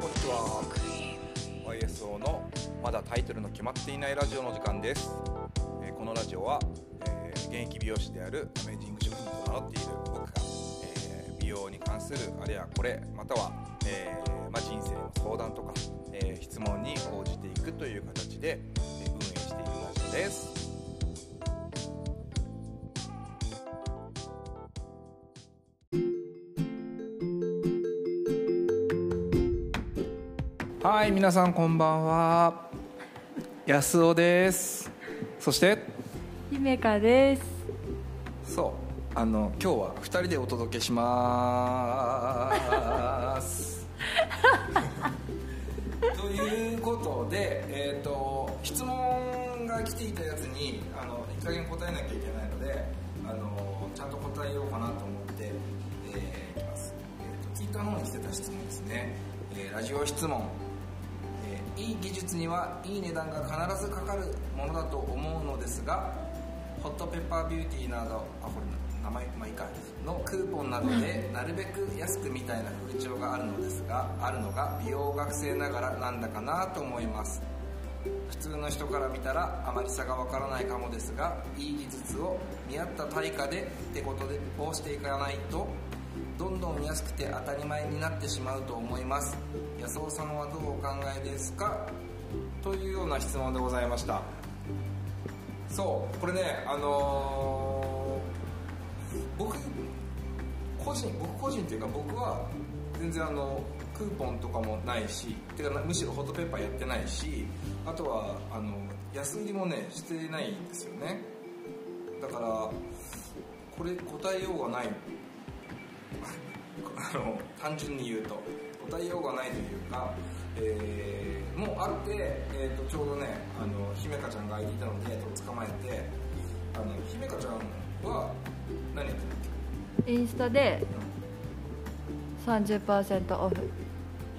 こんにちは。YSO のまだタイトルの決まっていないラジオの時間です、えーこのラジオは、えー現役美容師であるアメージング職人と名乗っている僕が、えー美容に関するあれやこれまたは、えーまあ、人生の相談とか、えー質問に応じていくという形で、えー運営しているラジオです。はい皆さんこんばんは。安尾です。そして？姫香です。そう。あの今日は2人でお届けします。ということで、えー、と質問が来ていたやつにあのいい加減答えなきゃいけないのであのちゃんと答えようかなと思って、えーいきます、えー、とツイッターの方にしてた質問ですね、えーラジオ質問。えーいい技術にはいい値段が必ずかかるものだと思うのですがホットペッパービューティーなどあこれ名前まあいいかのクーポンなどでなるべく安くみたいな風潮があるのですがあるのが美容学生ながらなんだかなと思います。普通の人から見たらあまり差がわからないかもですがいい技術を見合った対価でってことでをしていかないとどんどん安くて当たり前になってしまうと思います。安尾さんはどうお考えですか？というような質問でございました。そうこれねあのー僕個人僕個人っていうか僕は全然あのクーポンとかもないしてかむしろホットペッパーやってないしあとはあの安売りもねしてないんですよね。だからこれ答えようがない。あの単純に言うと。答えようがないというか、えーもうあって、えー、とちょうどねあの姫香ちゃんが空いていたので捕まえてあの姫香ちゃんは何やってるっけインスタで30%オフ。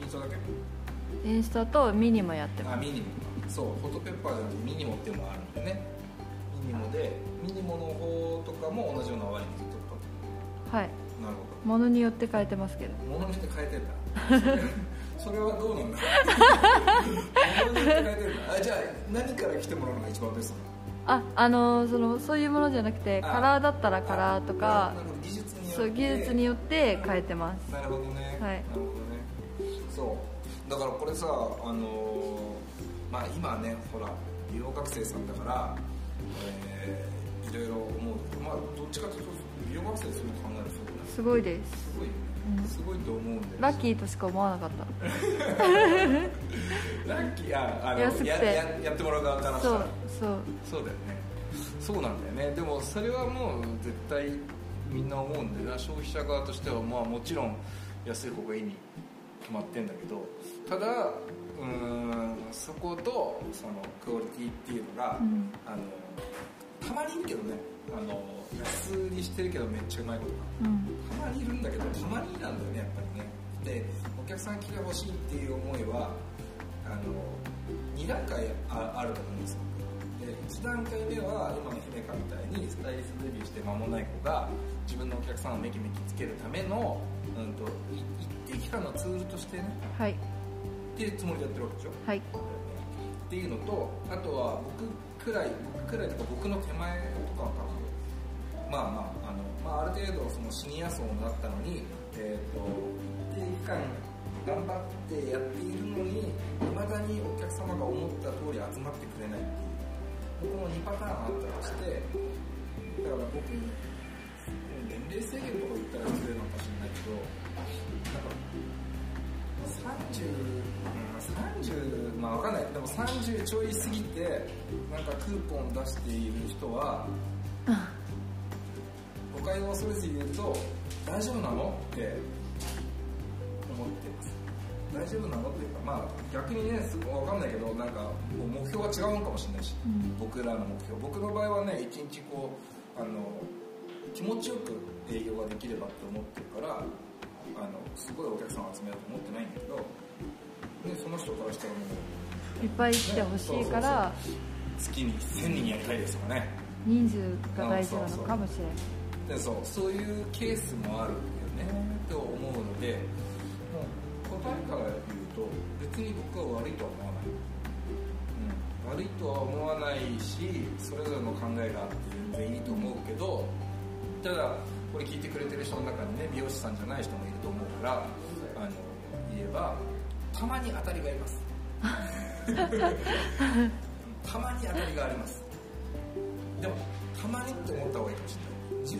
インスタだけ？インスタとミニもやってます。あミニモ。そうホットペッパーじゃなくてミニモっていうのがあるんでね。ミニモでミニモの方とかも同じような割引ってこはい。となるほものによって変えてますけど。によって変えてんだ。それはどうなんだ？物によって変えてるんだ。あじゃあ何から来てもらうのが一番ベストあ、あのーそのそういうものじゃなくて、あ。カラーだったらカラーとか技術によって。そう技術によって変えてます。なるほどね、はい。なるほどね。そう。だからこれさあのーまあ今ねほら美容学生さんだから、えーいろいろ思う。まあどっちかというと美容学生すると考えるとすすごいです。ごい。うんすごいと思うんでラッキーとしか思わなかった。ラッキー？ああの安くて。やややってもらう側からしたそうらそう。そうだよね。そうなんだよね。でもそれはもう絶対みんな思うんでな。消費者側としてはまあもちろん安い方がいいに決まってんだけどただうーんそことそのクオリティっていうのが、うん。あのたまにいるけどねあの安売りしてるけどめっちゃうまいことがうん。たまにいるんだけどたまになんだよねやっぱりねでお客さん来てほしいっていう思いはあの2段階ああると思うんですよで1段階目は今の姫香みたいにスタイリストデビューして間もない子が自分のお客さんをメキメキつけるための、うん、とい一定期間のツールとしてねはい。っていうつもりでやってるわけでしょはい。っていうのとあとは僕くらい僕くらいとか僕の手前とかはまあまああの、まあ、ある程度そのシニア層になったのに、えー、と一定期間頑張ってやっているのにいまだにお客様が思った通り集まってくれないっていうこの2パターンあったとしてだから僕年齢制限とか言ったら失礼なのかもしれないけどなんか3030まあわかんない。でも30ちょい過ぎてなんかクーポン出している人は誤解を恐れず言うと大丈夫なの？って思ってます。大丈夫なの？っていうかまあ逆にねすごいわかんないけどなんかもう目標が違うのかもしれないし、うん。僕らの目標。僕の場合はね一日こうあの気持ちよく営業ができればって思ってるからあのすごいお客さんを集めようと思ってないんだけど、ね、その人からしたらもういっぱい来てほしいから、月に1000人やりたいですとかね。人数が大事なのかもしれない。でそうそういうケースもあるよねって思うのでもう答えから言うとに僕は悪いとは思わない、うん、悪いとは思わないしそれぞれの考えがあって全然いいと思うけどただこれ聞いてくれてる人の中にね美容師さんじゃない人もいると思うからあの言えばたまに当たりがいます。たまに当たりがあります。でもたまにって思った方がいいかもしれない 10,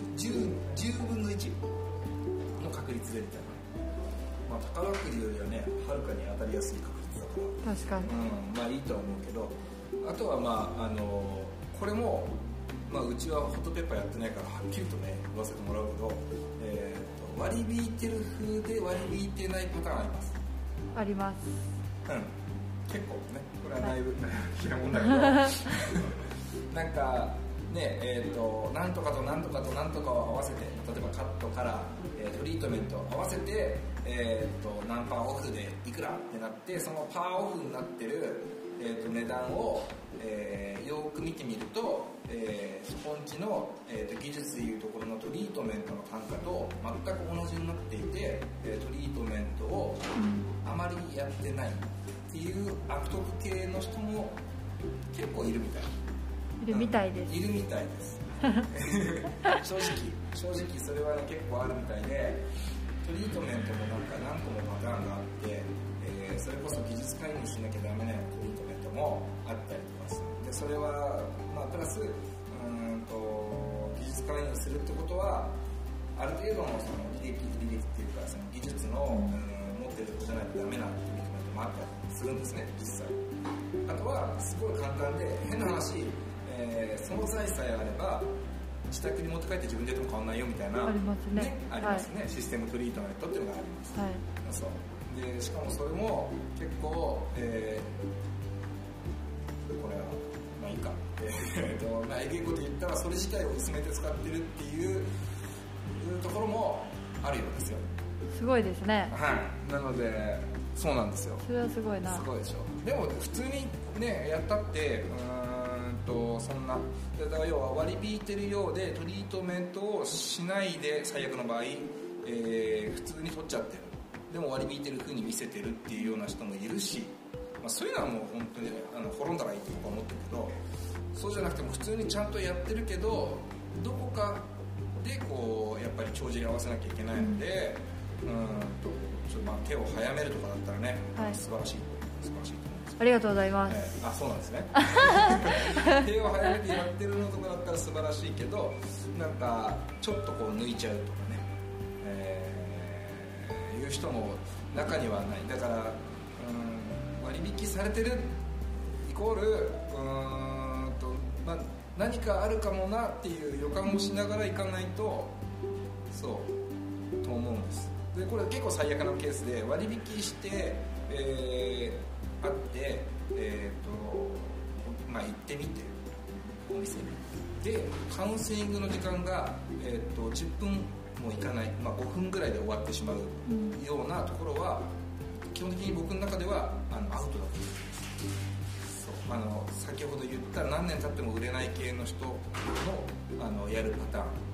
10, 分の1の確率でみたいな。まあ、宝くじよりはねはるかに当たりやすい確率だから。確かに、うん、まあいいとは思うけど。あとはまああのこれも、まあ、うちはホットペッパーやってないからはっきりとね言わせてもらうけど、えー、と割り引いてる風で割り引いてないパターンあります。あります。うん。結構ねこれはだいぶ 気なもんだけど。なんかねえーと、なんとかとなんとかとなんとかを合わせて例えばカットカラー、えー、トリートメント合わせて、えーと、何パーオフでいくらってなってそのパーオフになってる、えーと、値段を、えー、よく見てみると、えー、スポンジの、えー、と技術でいうところのトリートメントの単価と全く同じになっていて、え、トリートメントをあまりやってないっていう悪徳系の人も結構いるみたいい。るみたいです、いるみたいです。正直正直それはね結構あるみたいでトリートメントもなんか何個もパターンがあって、えー、それこそ技術介入しなきゃダメなトリートメントもあったりとかする。でそれは、まあ、プラスうんと技術介入するってことはある程度のその履歴履歴っていうかその技術の、うん、持ってるとこじゃないとダメなトリートメントもあったりするんですね実際。あとはすごい簡単で変な話えー、その際さえあれば自宅に持って帰って自分でやっても変わんないよみたいなありますね、ね、ありますね、はい、システムトリートメントっていうのがあります、はい、そう。でしかもそれも結構、えー、これはまあいいか。えーとまあ、エゲコで言ったらそれ自体を薄めて使ってるっていうところもあるようですよ。すごいですね。はい。なのでそうなんですよ。それはすごいな。すごいでしょ。でも普通にねやったってうんとそんな。だから要は割り引いてるようでトリートメントをしないで最悪の場合、えー、普通に取っちゃってる。でも割り引いてる風に見せてるっていうような人もいるし、まあ、そういうのはもう本当にあの滅んだらいいと僕は思ってるけどそうじゃなくても普通にちゃんとやってるけどどこかでこうやっぱり帳尻合わせなきゃいけないので、うん。とちょっとまあ手を早めるとかだったらね、はい、素晴らしい素晴らしい。とありがとうございます、えー、あそうなんですね。手を早めてやってるのとかだったら素晴らしいけどなんかちょっとこう抜いちゃうとかね、えー、いう人も中にはない。だからうん割引されてるイコールうんと、まあ、何かあるかもなっていう予感をしながら行かないとそうと思うんです。でこれ結構最悪なケースで割引して、えーあって、えーとまあ、行ってみてお店に。でカウンセリングの時間が、えーと、10分もいかない、まあ、5分ぐらいで終わってしまうようなところは、基本的に僕の中ではあのアウトだと思います。そう。あの先ほど言った何年経っても売れない系の人のあのやるパターン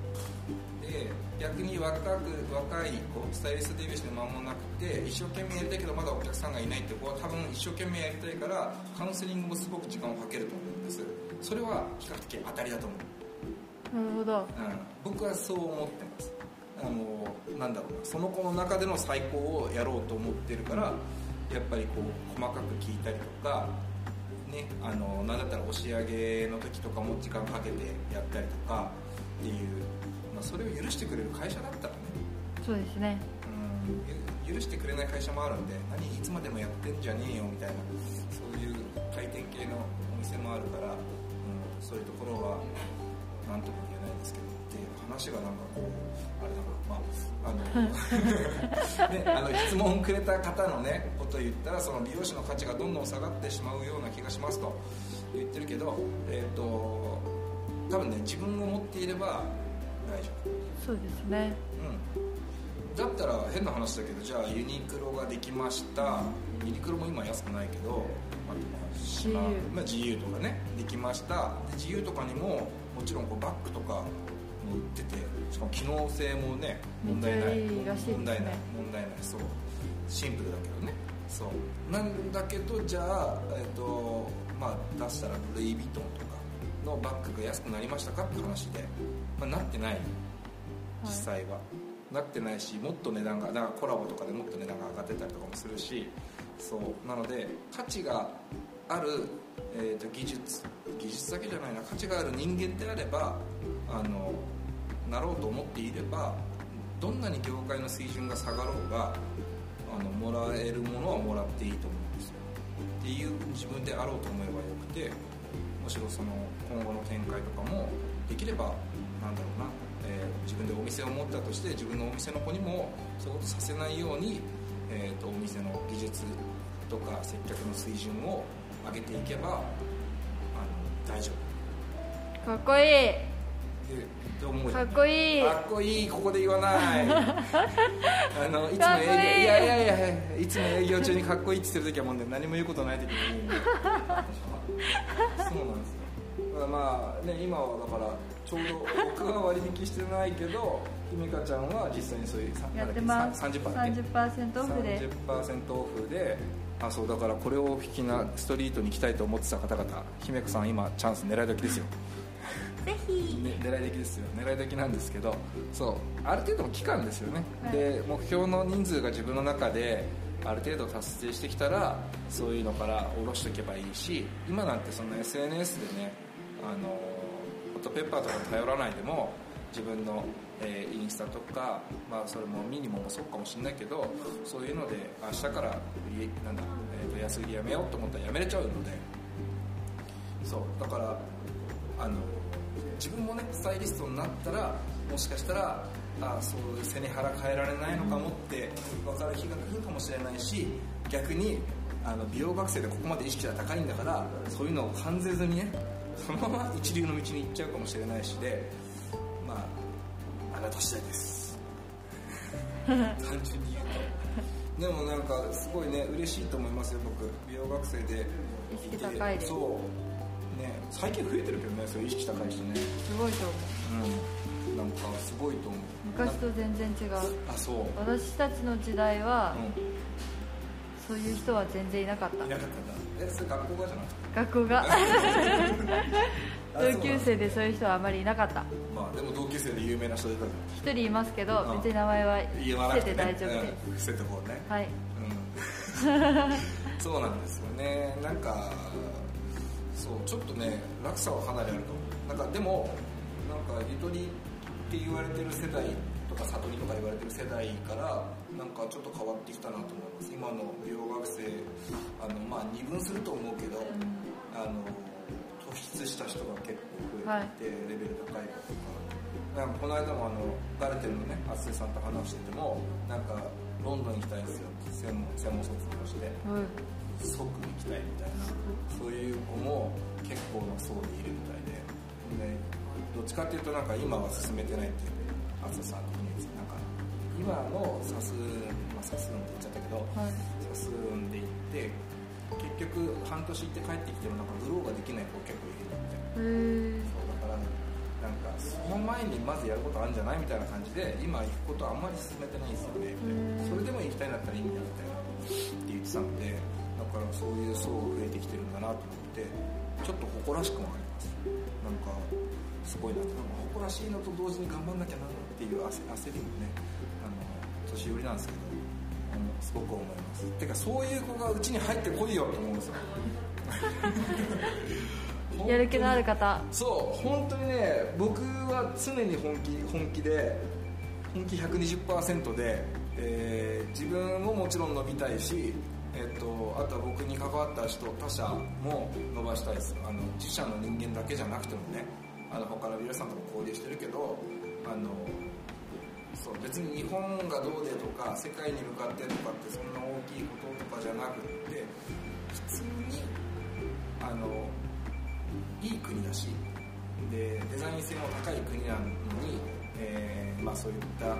で逆に若く若い子スタイリストデビューして間もなくて一生懸命やりたいけどまだお客さんがいないって子は多分一生懸命やりたいからカウンセリングもすごく時間をかけると思うんです。それは比較的当たりだと思う。なるほど、うん、僕はそう思ってます。あのなんだろうな。その子の中での最高をやろうと思ってるからやっぱりこう細かく聞いたりとかね、あのなんだったら押し上げの時とかも時間かけてやったりとかっていうまあ、それを許してくれる会社だったらね。そうですね。うん。許してくれない会社もあるんで何いつまでもやってんじゃねえよみたいなそういう回転系のお店もあるから、うん、そういうところは何とも言えないですけどっていう話がなんかこうあれだまああの ね、あの質問くれた方のねことを言ったらその美容師の価値がどんどん下がってしまうような気がしますと言ってるけどえっ、ー、と多分ね自分を持っていれば大丈夫そうですね。うん。だったら変な話だけどじゃあユニクロができました。ユニクロも今安くないけど、まあ、GU、まあ、GU とかねできました。で GU とかにももちろんこうバッグとかも売っててしかも機能性もね問題ない、ね、問題ない。問題ない。そう。シンプルだけどね。そう。なんだけどじゃあ、えーとまあ、出したらルイ・ヴィトンとかのバッグが安くなりましたかって話で、まあ、なってない実際は、なってないしもっと値段がだからコラボとかでもっと値段が上がってたりとかもするしそう。なので価値がある、えー、と技術技術だけじゃないな。価値がある人間であればあのなろうと思っていればどんなに業界の水準が下がろうがあのもらえるものはもらっていいと思うんですよ。っていう自分であろうと思えばよくてむしろその今後の展開とかもできればなんだろうな、えー自分でお店を持ったとして自分のお店の子にもそういうことさせないように、えー、とお店の技術とか接客の水準を上げていけばあの大丈夫。かっこいい。かっこいい。かっこいいここで言わない。あのいつも営業いやいやいやいつも営業中にかっこいいって言ってる時はもうね何も言うことない時にそうなんですよ。まあね今はだからちょうど僕は割引してないけど 姫香ちゃんは実際にそういうさやってます。なんだっけさ30%だっけ30%オフで。30%オフであそうだからこれを引きなストリートに行きたいと思ってた方々姫子さん今チャンス狙い時ですよ。ぜひ。ね、狙い時ですよ。狙い時なんですけどそうある程度の期間ですよね、はい。で目標の人数が自分の中である程度達成してきたらそういうのから下ろしておけばいいし今なんてその SNS でねあのホットペッパーとか頼らないでも自分の、えーインスタとか、まあ、それもミニモもそうかもしれないけどそういうので明日から売りなんだ、えーと安売りやめようと思ったらやめれちゃうので。そう。だからあの自分もねスタイリストになったらもしかしたらあそういう背に腹変えられないのかもって分かる日が来るかもしれないし逆にあの美容学生でここまで意識が高いんだからそういうのを感じずにね そのまま一流の道に行っちゃうかもしれないしでまああなた次第です。単純に言うと。でもなんかすごいね嬉しいと思いますよ僕。美容学生で。意識高いです。そう。ね最近増えてるけどねそういう意識高い人ね。すごいと思う。うん。なんかすごいと思う昔と全然違う。あそう。うん私たちの時代は、そういう人は全然いなかった。いなかったんだ。えそれ学校がじゃなくて学校が。あ同級生でそういう人はあまりいなかった。まあでも同級生で有名な人出たじ一人いますけどうん。別に名前は伏せくて、大丈夫で。す、うん。伏せてこうね。はい。うん。そうなんですよね。なんかそうちょっとね落差はかなりあると思う。なんかでもなんかゆとりって言われてる世代とか悟りとか言われてる世代からなんかちょっと変わってきたなと思います。今の美容学生あのまあ二分すると思うけど、あの突出した人が結構増えてい。て、レベル高い子とか。なんかこの間もあのガレテルのね厚生さんと話しててもなんかロンドン行きたいんですよ専門専門卒業してうん即行きたいみたいなそういう子も結構な層でいるみたいで。でどっちかっていうとなんか今は進めてないっていう厚生さんのイメージなんか今のサスまあサスーンって言っちゃったけどはい。サスーンで行って結局半年行って帰ってきてもなんかグローができない子結構いるみたいへえそうだからなんかその前にまずやることあるんじゃないみたいな感じで今行くことあんまり進めてないんですよね。みたいなそれでも行きたいんだったらいいんだよみたいなって言ってたのでだからそういう層が増えてきてるんだなと思ってちょっと誇らしくもあります。なんかすごいななんか誇らしいのと同時に頑張んなきゃなっていう焦焦りもねあの年寄りなんですけどあのすごく思いますてかそう。いう子がうちに入ってこいよと思うんですよやる気のある方。そう本当にね僕は常に本気本気で本気120%で、えー自分ももちろん伸びたいし、えっとあとは僕に関わった人他者も伸ばしたいです。あの自社の人間だけじゃなくてもねあの他の美容師さんとも交流してるけどあのそう別に日本がどうでとか世界に向かってとかってそんな大きいこととかじゃなくって普通にあのいい国だしでデザイン性も高い国なのに、えーまあ、そういった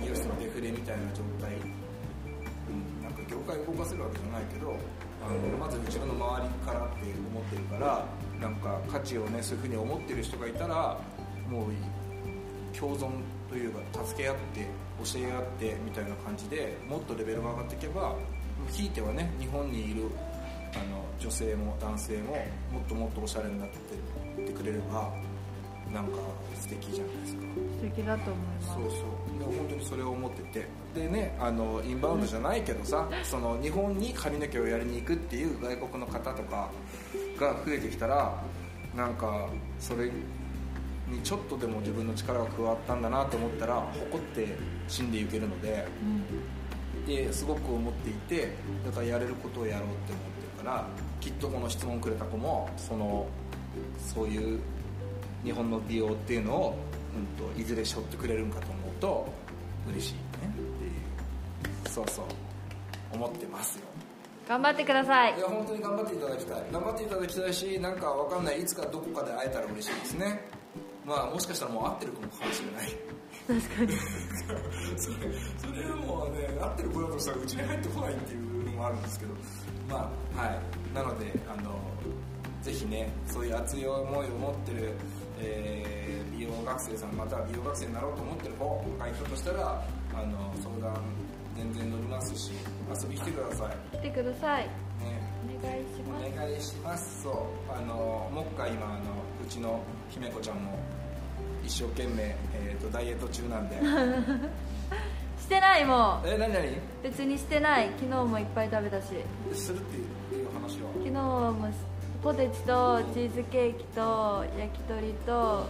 美容室のデフレみたいな状態、うん、なんか業界を動かせるわけじゃないけどあのまず自分の周りからって思ってるからなんか価値をねそういうふうに思ってる人がいたらもう共存というか助け合って教え合ってみたいな感じでもっとレベルが上がっていけばひいてはね日本にいるあの女性も男性ももっともっとおしゃれになってってくれればなんか素敵じゃないですか。素敵だと思います。そうそう。でも本当にそれを思ってて。でねあのインバウンドじゃないけどさ、その日本に髪の毛をやりに行くっていう外国の方とかが増えてきたらなんかそれにちょっとでも自分の力が加わったんだなと思ったら誇って死んでいけるのでうん。ですごく思っていてだからやれることをやろうって思ってるからきっとこの質問くれた子もそのそういう日本の美容っていうのを、うん、といずれ背負ってくれるんかと思うと嬉しいね。っていうそうそう思ってますよ。頑張ってください。いや本当に頑張っていただきたい。頑張っていただきたいしなんかわかんない。いつかどこかで会えたら嬉しいですね。まあもしかしたらもう会ってる子もかもしれない。確かに。それそれはもうね会ってる子だとしたらうちに入ってこないっていうのもあるんですけど。まあはい。なのであのぜひねそういう熱い思いを持ってる、えー美容学生さんまたは美容学生になろうと思ってる子がいたとしたらあの相談全然乗りますし遊びに来てください。来てください。ね。お願いします。お願いします。そう。あのもっか今あのうちの姫子ちゃんも一生懸命、えー、とダイエット中なんで。してないもう。え何何？別にしてない。昨日もいっぱい食べたし。するっていう話は？昨日もポテチとチーズケーキと焼き鳥とあ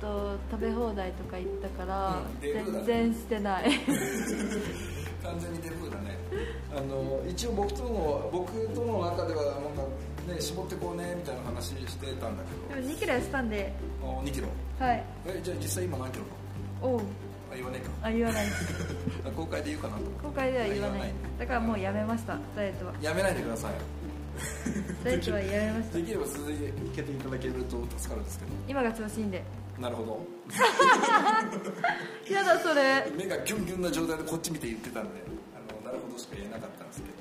と食べ放題とか行ったから全然してない。完全にデブだね。あの一応僕との僕との中ではなんかね絞ってこうねみたいな話してたんだけでも2キロ痩せたんで。どあ2キロ。はい。えじゃあ実際今何キロか。おう。あ言わねえか。あ言わない。あ公開で言うかなと。公開では言わない。だからもうやめましたダイエットは。やめないでくださいダイエットはやめました。できれば続けていただけると助かるんですけど。今が調子いいんで。なるほど。やだそれ。目がギュンギュンな状態でこっち見て言ってたんであのなるほどしか言えなかったんですけど。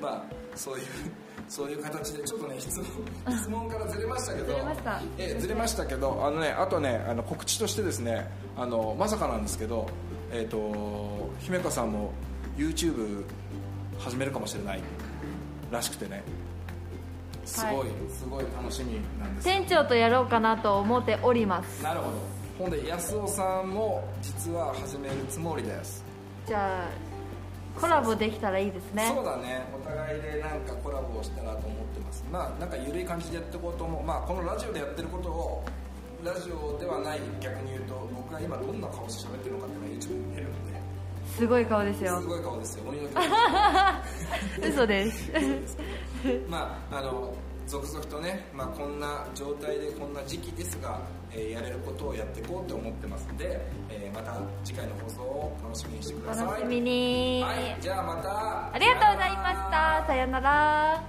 まあそういうそういう形でちょっとね質問質問からずれましたけど。ずれました。ええずれましたけどあのねあとねあの告知としてですねあのまさかなんですけどえっ、と姫香さんも YouTube 始めるかもしれないらしくてねすごい、はいすごい楽しみなんです店長とやろうかなと思っております。なるほど。ほんで安尾さんも実は始めるつもりです。じゃあコラボできたらいいですね。そうだね。お互いでなんかコラボをしたらと思ってます。まあなんか緩い感じでやっていこうと思う。まあこのラジオでやってることをラジオではない逆に言うと僕が今どんな顔して喋ってるのかっていうのが YouTube に見えるのすごい顔ですよ。ですごい顔ですよ。鬼の顔嘘です まああの続々とね、まあ、こんな状態でこんな時期ですが、えーやれることをやっていこうと思ってますので、えーまた次回の放送を楽しみにしてください。楽しみに、はいじゃあまた。ありがとうございました。さよなら